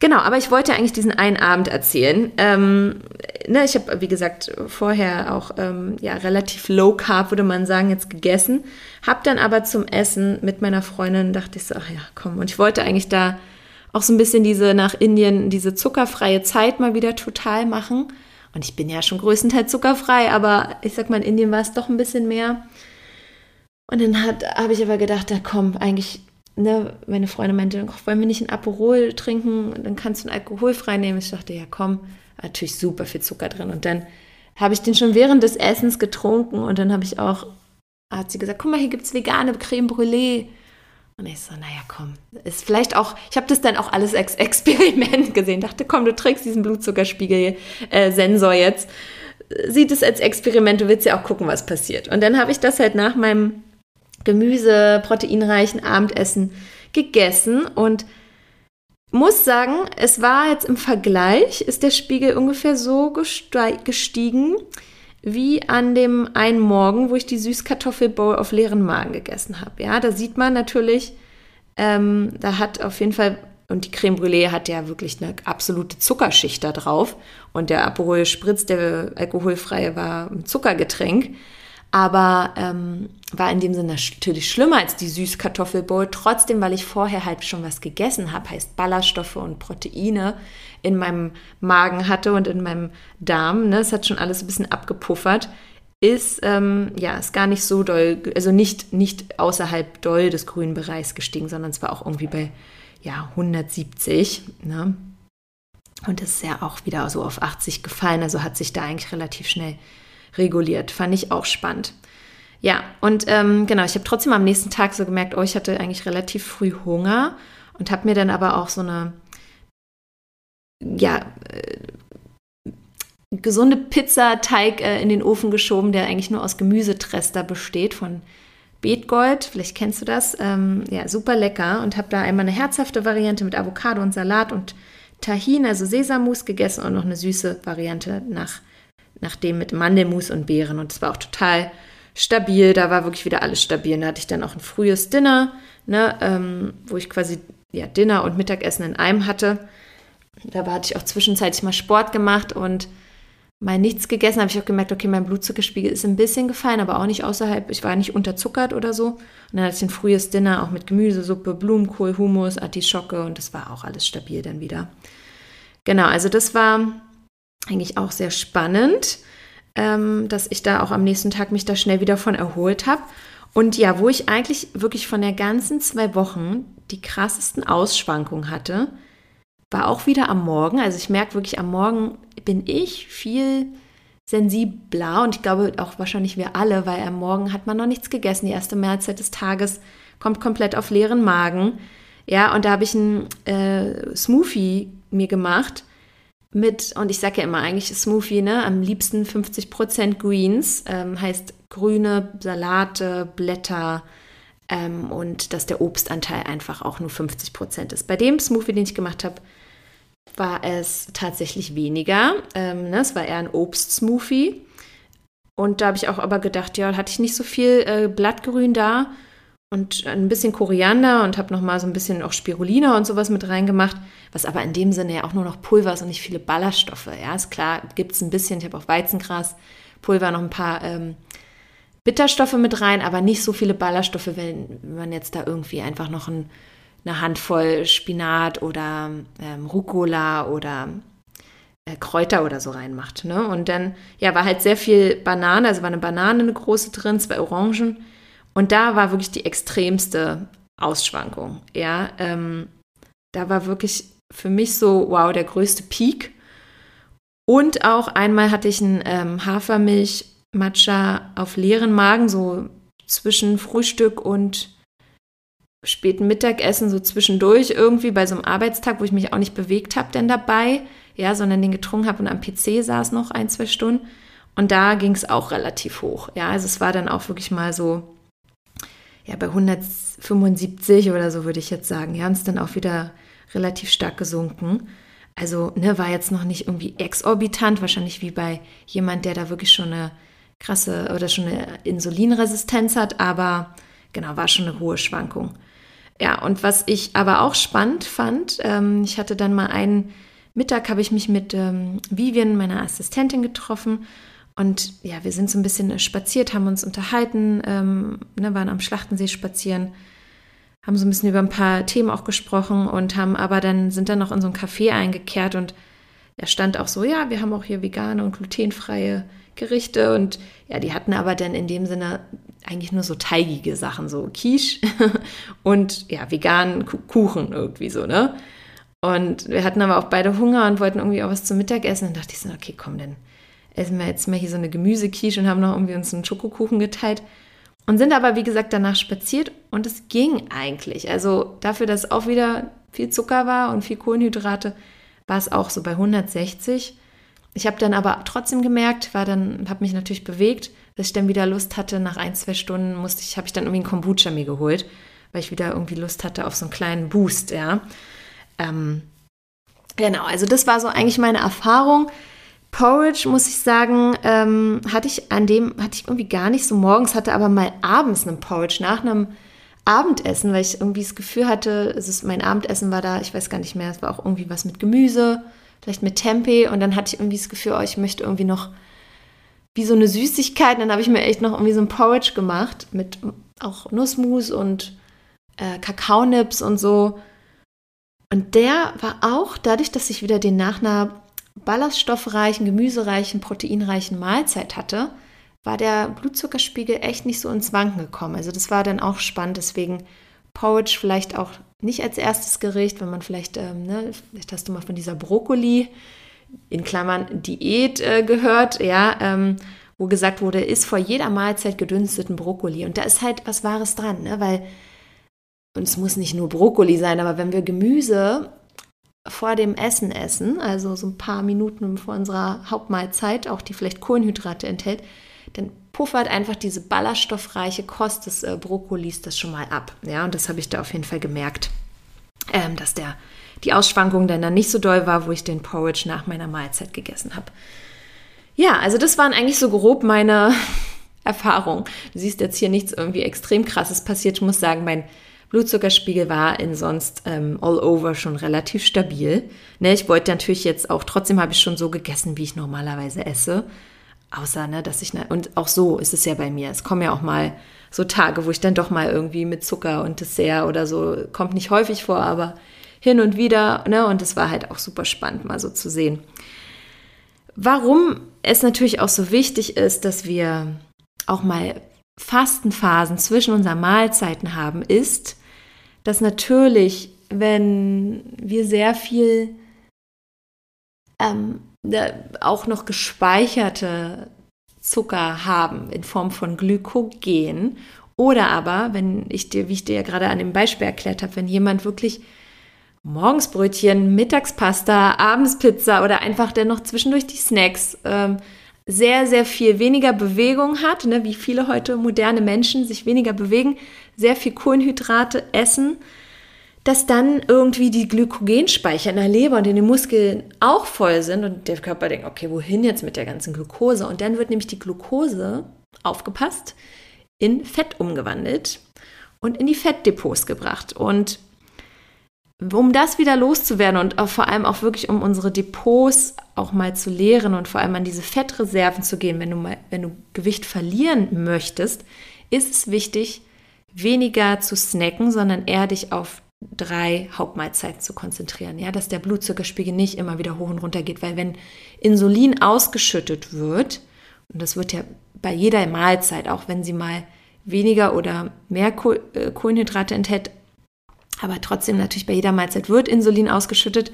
Genau, aber ich wollte eigentlich diesen einen Abend erzählen. Ähm, ne, ich habe, wie gesagt, vorher auch ähm, ja, relativ low carb, würde man sagen, jetzt gegessen. Hab dann aber zum Essen mit meiner Freundin, dachte ich so, ach ja, komm. Und ich wollte eigentlich da auch so ein bisschen diese nach Indien, diese zuckerfreie Zeit mal wieder total machen. Und ich bin ja schon größtenteils zuckerfrei, aber ich sag mal, in Indien war es doch ein bisschen mehr. Und dann habe ich aber gedacht, da komm, eigentlich, ne, meine Freundin meinte, wollen wir nicht ein Aperol trinken? Dann kannst du einen alkoholfrei nehmen. Ich dachte, ja komm, natürlich super viel Zucker drin. Und dann habe ich den schon während des Essens getrunken und dann habe ich auch, hat sie gesagt, guck mal, hier gibt es vegane Creme Brûlée. Und ich so, naja, komm, ist vielleicht auch, ich habe das dann auch alles als Experiment gesehen, dachte, komm, du trägst diesen Blutzuckerspiegel-Sensor äh, jetzt, sieht es als Experiment, du willst ja auch gucken, was passiert. Und dann habe ich das halt nach meinem Gemüse, proteinreichen Abendessen gegessen und muss sagen, es war jetzt im Vergleich, ist der Spiegel ungefähr so gestiegen wie an dem einen Morgen, wo ich die Süßkartoffelbowl auf leeren Magen gegessen habe. Ja, da sieht man natürlich, ähm, da hat auf jeden Fall, und die Creme Brûlée hat ja wirklich eine absolute Zuckerschicht da drauf. Und der Aperol Spritz, der alkoholfreie, war ein Zuckergetränk aber ähm, war in dem Sinne natürlich schlimmer als die Süßkartoffelbowl. Trotzdem, weil ich vorher halt schon was gegessen habe, heißt Ballaststoffe und Proteine in meinem Magen hatte und in meinem Darm. Ne? Es hat schon alles ein bisschen abgepuffert. Ist ähm, ja ist gar nicht so doll, also nicht, nicht außerhalb doll des grünen Bereichs gestiegen, sondern es war auch irgendwie bei ja 170. Ne? Und ist ja auch wieder so auf 80 gefallen, also hat sich da eigentlich relativ schnell reguliert. Fand ich auch spannend. Ja, und ähm, genau, ich habe trotzdem am nächsten Tag so gemerkt, oh, ich hatte eigentlich relativ früh Hunger und habe mir dann aber auch so eine, ja, äh, gesunde Pizzateig äh, in den Ofen geschoben, der eigentlich nur aus Gemüsetrester besteht von Beetgold. Vielleicht kennst du das. Ähm, ja, super lecker. Und habe da einmal eine herzhafte Variante mit Avocado und Salat und Tahin, also Sesammus gegessen und noch eine süße Variante nach nach dem mit Mandelmus und Beeren. Und es war auch total stabil. Da war wirklich wieder alles stabil. Und da hatte ich dann auch ein frühes Dinner, ne, ähm, wo ich quasi ja, Dinner und Mittagessen in einem hatte. Da hatte ich auch zwischenzeitlich mal Sport gemacht und mal nichts gegessen, habe ich auch gemerkt, okay, mein Blutzuckerspiegel ist ein bisschen gefallen, aber auch nicht außerhalb, ich war nicht unterzuckert oder so. Und dann hatte ich ein frühes Dinner auch mit Gemüsesuppe, Blumenkohl, Hummus, Artischocke und das war auch alles stabil dann wieder. Genau, also das war eigentlich auch sehr spannend, ähm, dass ich da auch am nächsten Tag mich da schnell wieder von erholt habe. Und ja, wo ich eigentlich wirklich von der ganzen zwei Wochen die krassesten Ausschwankungen hatte, war auch wieder am Morgen. Also ich merke wirklich, am Morgen bin ich viel sensibler und ich glaube auch wahrscheinlich wir alle, weil am Morgen hat man noch nichts gegessen. Die erste Mahlzeit des Tages kommt komplett auf leeren Magen. Ja, und da habe ich einen äh, Smoothie mir gemacht mit, und ich sage ja immer eigentlich Smoothie, ne? Am liebsten 50% Greens, ähm, heißt grüne Salate, Blätter ähm, und dass der Obstanteil einfach auch nur 50% ist. Bei dem Smoothie, den ich gemacht habe, war es tatsächlich weniger. Ähm, ne? Es war eher ein Obstsmoothie. Und da habe ich auch aber gedacht, ja, hatte ich nicht so viel äh, Blattgrün da und ein bisschen Koriander und habe noch mal so ein bisschen auch Spirulina und sowas mit reingemacht, was aber in dem Sinne ja auch nur noch Pulver ist und nicht viele Ballaststoffe. Ja, ist klar, gibt es ein bisschen. Ich habe auch Weizengras, Pulver, noch ein paar ähm, Bitterstoffe mit rein, aber nicht so viele Ballaststoffe, wenn, man jetzt da irgendwie einfach noch ein, eine Handvoll Spinat oder ähm, Rucola oder äh, Kräuter oder so reinmacht. Ne? Und dann, ja, war halt sehr viel Banane, also war eine Banane eine große drin, zwei Orangen und da war wirklich die extremste Ausschwankung. Ja, ähm, da war wirklich für mich so, wow, der größte Peak. Und auch einmal hatte ich einen ähm, Hafermilch-Matcha auf leeren Magen, so zwischen Frühstück und späten Mittagessen, so zwischendurch irgendwie bei so einem Arbeitstag, wo ich mich auch nicht bewegt habe, denn dabei, ja, sondern den getrunken habe und am PC saß noch ein, zwei Stunden. Und da ging es auch relativ hoch. Ja, also es war dann auch wirklich mal so ja, bei 175 oder so würde ich jetzt sagen. Ja, und ist dann auch wieder relativ stark gesunken. Also, ne, war jetzt noch nicht irgendwie exorbitant, wahrscheinlich wie bei jemand, der da wirklich schon eine krasse oder schon eine Insulinresistenz hat, aber genau, war schon eine hohe Schwankung. Ja, und was ich aber auch spannend fand, ähm, ich hatte dann mal einen Mittag, habe ich mich mit ähm, Vivian, meiner Assistentin, getroffen und ja, wir sind so ein bisschen spaziert, haben uns unterhalten, ähm, ne, waren am Schlachtensee spazieren, haben so ein bisschen über ein paar Themen auch gesprochen und haben aber dann, sind dann noch in so ein Café eingekehrt und da stand auch so, ja, wir haben auch hier vegane und glutenfreie Gerichte und ja, die hatten aber dann in dem Sinne eigentlich nur so teigige Sachen, so Quiche und ja, veganen Kuchen irgendwie so, ne? Und wir hatten aber auch beide Hunger und wollten irgendwie auch was zum Mittagessen. Und dachte ich so, okay, komm, dann essen wir jetzt mal hier so eine Gemüsequiche und haben noch irgendwie uns einen Schokokuchen geteilt. Und sind aber, wie gesagt, danach spaziert und es ging eigentlich. Also dafür, dass auch wieder viel Zucker war und viel Kohlenhydrate, war es auch so bei 160. Ich habe dann aber trotzdem gemerkt, war dann, habe mich natürlich bewegt, dass ich dann wieder Lust hatte. Nach ein, zwei Stunden musste ich, habe ich dann irgendwie einen Kombucha mir geholt, weil ich wieder irgendwie Lust hatte auf so einen kleinen Boost, ja. Ähm, genau, also das war so eigentlich meine Erfahrung. Porridge, muss ich sagen, ähm, hatte ich an dem, hatte ich irgendwie gar nicht so morgens, hatte aber mal abends einen Porridge nach einem Abendessen, weil ich irgendwie das Gefühl hatte, es ist, mein Abendessen war da, ich weiß gar nicht mehr, es war auch irgendwie was mit Gemüse, vielleicht mit Tempeh und dann hatte ich irgendwie das Gefühl, oh, ich möchte irgendwie noch wie so eine Süßigkeit. Dann habe ich mir echt noch irgendwie so ein Porridge gemacht mit auch Nussmus und äh, Kakaonips und so. Und der war auch, dadurch, dass ich wieder den nach einer ballaststoffreichen, gemüsereichen, proteinreichen Mahlzeit hatte, war der Blutzuckerspiegel echt nicht so ins Wanken gekommen. Also das war dann auch spannend. Deswegen Porridge vielleicht auch nicht als erstes Gericht, wenn man vielleicht, ähm, ne, vielleicht hast du mal von dieser Brokkoli in Klammern Diät äh, gehört, ja, ähm, wo gesagt wurde, ist vor jeder Mahlzeit gedünsteten Brokkoli. Und da ist halt was Wahres dran, ne? weil und es muss nicht nur Brokkoli sein, aber wenn wir Gemüse vor dem Essen essen, also so ein paar Minuten vor unserer Hauptmahlzeit, auch die vielleicht Kohlenhydrate enthält, dann puffert einfach diese ballaststoffreiche Kost des äh, Brokkolis das schon mal ab. Ja, und das habe ich da auf jeden Fall gemerkt, ähm, dass der, die Ausschwankung dann, dann nicht so doll war, wo ich den Porridge nach meiner Mahlzeit gegessen habe. Ja, also das waren eigentlich so grob meine Erfahrungen. Du siehst jetzt hier nichts irgendwie extrem krasses passiert. Ich muss sagen, mein Blutzuckerspiegel war in sonst ähm, all over schon relativ stabil. Ne, ich wollte natürlich jetzt auch, trotzdem habe ich schon so gegessen, wie ich normalerweise esse. Außer, ne, dass ich, ne, und auch so ist es ja bei mir. Es kommen ja auch mal so Tage, wo ich dann doch mal irgendwie mit Zucker und Dessert oder so, kommt nicht häufig vor, aber hin und wieder, ne, und es war halt auch super spannend, mal so zu sehen. Warum es natürlich auch so wichtig ist, dass wir auch mal Fastenphasen zwischen unseren Mahlzeiten haben, ist, dass natürlich, wenn wir sehr viel ähm, auch noch gespeicherte Zucker haben in Form von Glykogen oder aber, wenn ich dir, wie ich dir ja gerade an dem Beispiel erklärt habe, wenn jemand wirklich morgens Brötchen, mittags Pasta, abends Pizza oder einfach dennoch zwischendurch die Snacks ähm, sehr, sehr viel weniger Bewegung hat, ne, wie viele heute moderne Menschen sich weniger bewegen, sehr viel Kohlenhydrate essen, dass dann irgendwie die Glykogenspeicher in der Leber und in den Muskeln auch voll sind und der Körper denkt, okay, wohin jetzt mit der ganzen Glucose? Und dann wird nämlich die Glucose, aufgepasst, in Fett umgewandelt und in die Fettdepots gebracht. Und um das wieder loszuwerden und vor allem auch wirklich um unsere Depots auch mal zu leeren und vor allem an diese Fettreserven zu gehen, wenn du mal, wenn du Gewicht verlieren möchtest, ist es wichtig, weniger zu snacken, sondern eher dich auf drei Hauptmahlzeiten zu konzentrieren. Ja, dass der Blutzuckerspiegel nicht immer wieder hoch und runter geht, weil wenn Insulin ausgeschüttet wird, und das wird ja bei jeder Mahlzeit, auch wenn sie mal weniger oder mehr äh, Kohlenhydrate enthält, aber trotzdem natürlich bei jeder Mahlzeit wird Insulin ausgeschüttet,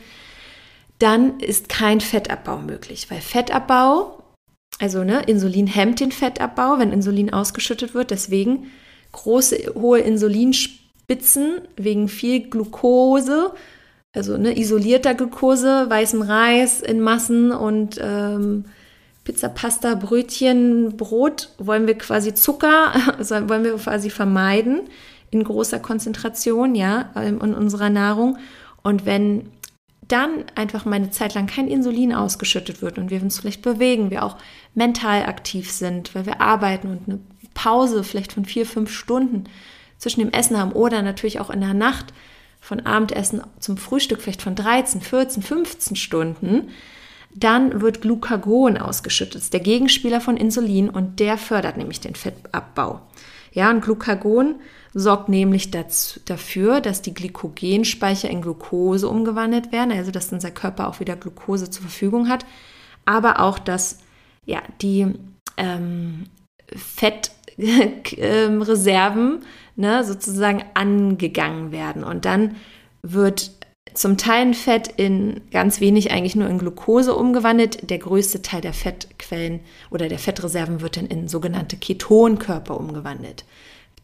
dann ist kein Fettabbau möglich, weil Fettabbau, also ne, Insulin hemmt den Fettabbau, wenn Insulin ausgeschüttet wird, deswegen große, hohe Insulinspitzen wegen viel Glucose, also ne, isolierter Glucose, weißem Reis in Massen und ähm, Pizza, Pasta, Brötchen, Brot wollen wir quasi Zucker, also wollen wir quasi vermeiden in großer Konzentration, ja, in unserer Nahrung. Und wenn dann einfach mal eine Zeit lang kein Insulin ausgeschüttet wird und wir uns vielleicht bewegen, wir auch mental aktiv sind, weil wir arbeiten und eine Pause vielleicht von vier, fünf Stunden zwischen dem Essen haben oder natürlich auch in der Nacht von Abendessen zum Frühstück vielleicht von 13, 14, 15 Stunden, dann wird Glucagon ausgeschüttet, der Gegenspieler von Insulin und der fördert nämlich den Fettabbau. Ja, und Glucagon sorgt nämlich dazu, dafür, dass die Glykogenspeicher in Glucose umgewandelt werden, also dass unser Körper auch wieder Glucose zur Verfügung hat, aber auch, dass ja, die ähm, Fettreserven ne, sozusagen angegangen werden. Und dann wird zum Teil Fett in ganz wenig eigentlich nur in Glucose umgewandelt. Der größte Teil der Fettquellen oder der Fettreserven wird dann in sogenannte Ketonkörper umgewandelt.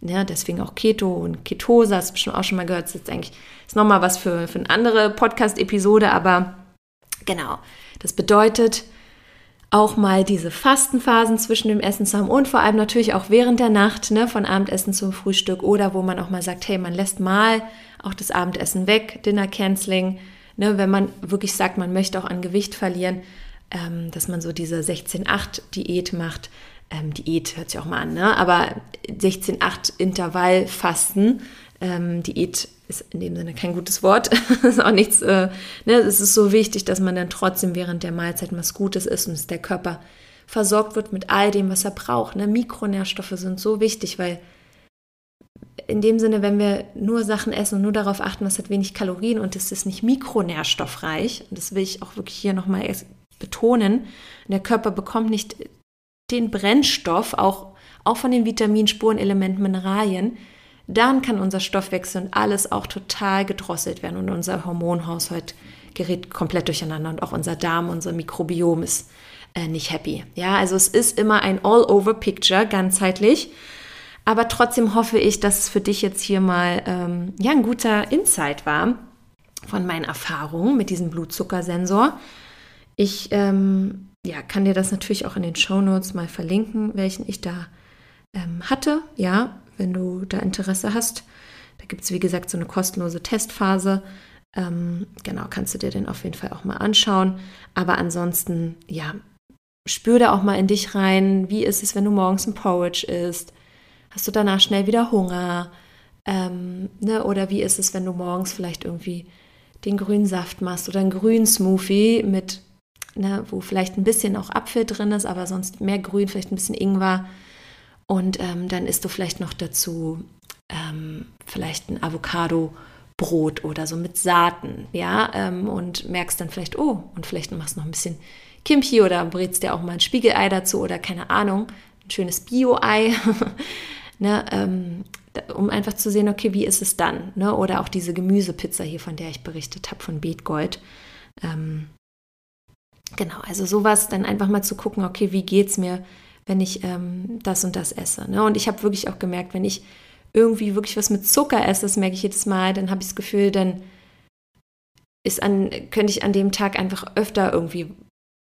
Ja, deswegen auch Keto und Ketose, hast du bestimmt auch schon mal gehört. Das ist jetzt eigentlich ist nochmal was für, für eine andere Podcast-Episode, aber genau. Das bedeutet, auch mal diese Fastenphasen zwischen dem Essen zu haben und vor allem natürlich auch während der Nacht, ne, von Abendessen zum Frühstück oder wo man auch mal sagt, hey, man lässt mal auch das Abendessen weg, Dinner Canceling, ne, wenn man wirklich sagt, man möchte auch an Gewicht verlieren, ähm, dass man so diese 16-8 Diät macht, ähm, Diät hört sich auch mal an, ne? aber 16-8 Intervallfasten, ähm, Diät ist in dem Sinne kein gutes Wort, ist auch nichts, äh, ne? es ist so wichtig, dass man dann trotzdem während der Mahlzeit was Gutes isst und dass der Körper versorgt wird mit all dem, was er braucht. Ne? Mikronährstoffe sind so wichtig, weil in dem Sinne, wenn wir nur Sachen essen und nur darauf achten, was hat wenig Kalorien und es ist nicht mikronährstoffreich, und das will ich auch wirklich hier nochmal betonen, der Körper bekommt nicht den Brennstoff, auch, auch von den Vitaminen, Spurenelementen, Mineralien, dann kann unser Stoffwechsel und alles auch total gedrosselt werden und unser Hormonhaushalt gerät komplett durcheinander und auch unser Darm, unser Mikrobiom ist äh, nicht happy. Ja, also es ist immer ein All-Over-Picture, ganzheitlich. Aber trotzdem hoffe ich, dass es für dich jetzt hier mal ähm, ja, ein guter Insight war von meinen Erfahrungen mit diesem Blutzuckersensor. Ich ähm, ja, kann dir das natürlich auch in den Show Notes mal verlinken, welchen ich da ähm, hatte. Ja, wenn du da Interesse hast. Da gibt es, wie gesagt, so eine kostenlose Testphase. Ähm, genau, kannst du dir den auf jeden Fall auch mal anschauen. Aber ansonsten, ja, spür da auch mal in dich rein. Wie ist es, wenn du morgens ein Porridge isst? Hast du danach schnell wieder Hunger? Ähm, ne? Oder wie ist es, wenn du morgens vielleicht irgendwie den grünen Saft machst oder einen grünen Smoothie mit ne, wo vielleicht ein bisschen auch Apfel drin ist, aber sonst mehr Grün, vielleicht ein bisschen Ingwer. Und ähm, dann isst du vielleicht noch dazu ähm, vielleicht ein Avocado-Brot oder so mit Saaten, ja, ähm, und merkst dann vielleicht, oh, und vielleicht machst du noch ein bisschen Kimchi oder brätst dir auch mal ein Spiegelei dazu oder keine Ahnung, ein schönes Bio-Ei, ne, ähm, um einfach zu sehen, okay, wie ist es dann? Ne? Oder auch diese Gemüsepizza hier, von der ich berichtet habe, von Beetgold. Ähm, Genau, also sowas dann einfach mal zu gucken, okay, wie geht es mir, wenn ich ähm, das und das esse. Ne? Und ich habe wirklich auch gemerkt, wenn ich irgendwie wirklich was mit Zucker esse, das merke ich jedes Mal, dann habe ich das Gefühl, dann ist an, könnte ich an dem Tag einfach öfter irgendwie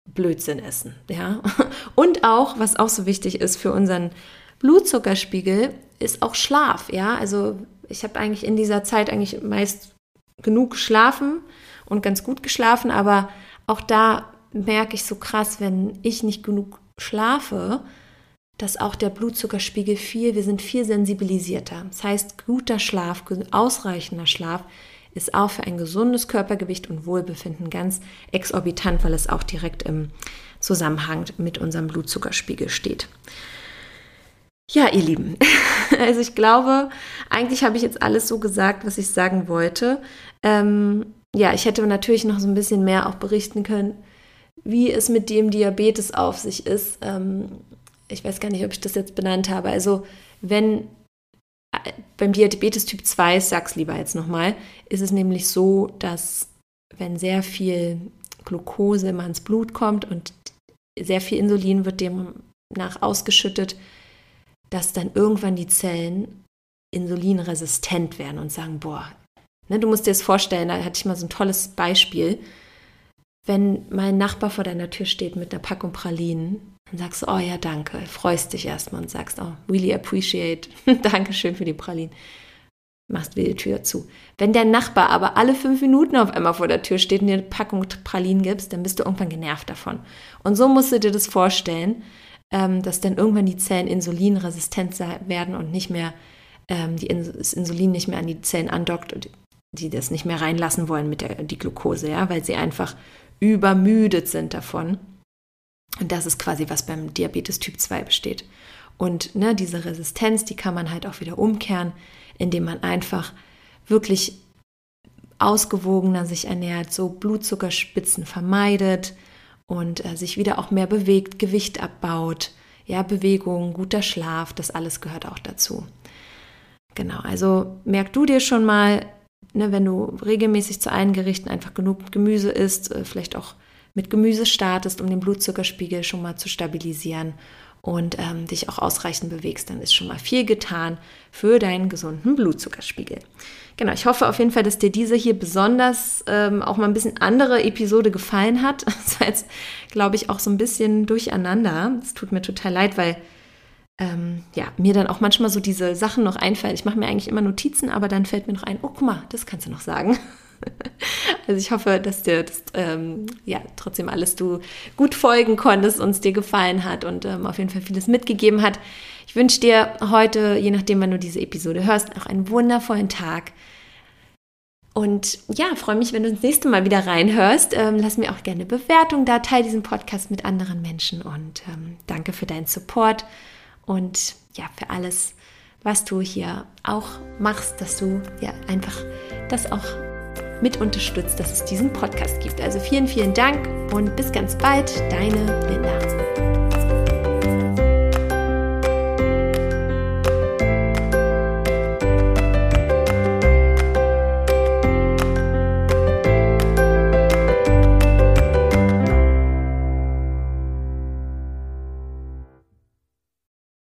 Blödsinn essen. Ja? Und auch, was auch so wichtig ist für unseren Blutzuckerspiegel, ist auch Schlaf. Ja, also ich habe eigentlich in dieser Zeit eigentlich meist genug geschlafen und ganz gut geschlafen, aber auch da merke ich so krass, wenn ich nicht genug schlafe, dass auch der Blutzuckerspiegel viel, wir sind viel sensibilisierter. Das heißt, guter Schlaf, ausreichender Schlaf ist auch für ein gesundes Körpergewicht und Wohlbefinden ganz exorbitant, weil es auch direkt im Zusammenhang mit unserem Blutzuckerspiegel steht. Ja, ihr Lieben, also ich glaube, eigentlich habe ich jetzt alles so gesagt, was ich sagen wollte. Ähm, ja, ich hätte natürlich noch so ein bisschen mehr auch berichten können wie es mit dem Diabetes auf sich ist. Ähm, ich weiß gar nicht, ob ich das jetzt benannt habe. Also wenn äh, beim Diabetes Typ 2, ich sag's lieber jetzt nochmal, ist es nämlich so, dass wenn sehr viel Glucose immer ins Blut kommt und sehr viel Insulin wird demnach ausgeschüttet, dass dann irgendwann die Zellen insulinresistent werden und sagen, boah, ne, du musst dir das vorstellen, da hatte ich mal so ein tolles Beispiel wenn mein Nachbar vor deiner Tür steht mit einer Packung Pralinen, dann sagst du, oh ja, danke, freust dich erstmal und sagst, oh, really appreciate, Dankeschön für die Pralinen. Machst wieder die Tür zu. Wenn der Nachbar aber alle fünf Minuten auf einmal vor der Tür steht und dir eine Packung Pralinen gibst, dann bist du irgendwann genervt davon. Und so musst du dir das vorstellen, ähm, dass dann irgendwann die Zellen insulinresistent werden und nicht mehr ähm, das Insulin nicht mehr an die Zellen andockt und die das nicht mehr reinlassen wollen mit der die Glucose, ja, weil sie einfach übermüdet sind davon. Und das ist quasi, was beim Diabetes Typ 2 besteht. Und ne, diese Resistenz, die kann man halt auch wieder umkehren, indem man einfach wirklich ausgewogener sich ernährt, so Blutzuckerspitzen vermeidet und äh, sich wieder auch mehr bewegt, Gewicht abbaut, ja, Bewegung, guter Schlaf, das alles gehört auch dazu. Genau, also merk du dir schon mal, ne, wenn du regelmäßig zu allen Gerichten einfach genug Gemüse isst, äh, vielleicht auch mit Gemüse startest, um den Blutzuckerspiegel schon mal zu stabilisieren und ähm, dich auch ausreichend bewegst, dann ist schon mal viel getan für deinen gesunden Blutzuckerspiegel. Genau, ich hoffe auf jeden Fall, dass dir diese hier besonders ähm, auch mal ein bisschen andere Episode gefallen hat. Das war jetzt, glaube ich, auch so ein bisschen durcheinander. Es tut mir total leid, weil ähm, ja, mir dann auch manchmal so diese Sachen noch einfallen. Ich mache mir eigentlich immer Notizen, aber dann fällt mir noch ein, oh guck mal, das kannst du noch sagen. Also ich hoffe, dass dir das ähm, ja trotzdem alles du gut folgen konntest und es dir gefallen hat und ähm, auf jeden Fall vieles mitgegeben hat. Ich wünsche dir heute, je nachdem, wann du diese Episode hörst, auch einen wundervollen Tag. Und ja, freue mich, wenn du das nächste Mal wieder reinhörst. Ähm, lass mir auch gerne Bewertung da, teile diesen Podcast mit anderen Menschen und ähm, danke für deinen Support und ja, für alles, was du hier auch machst, dass du ja einfach das auch mit unterstützt, dass es diesen Podcast gibt. Also vielen, vielen Dank und bis ganz bald, deine Linda.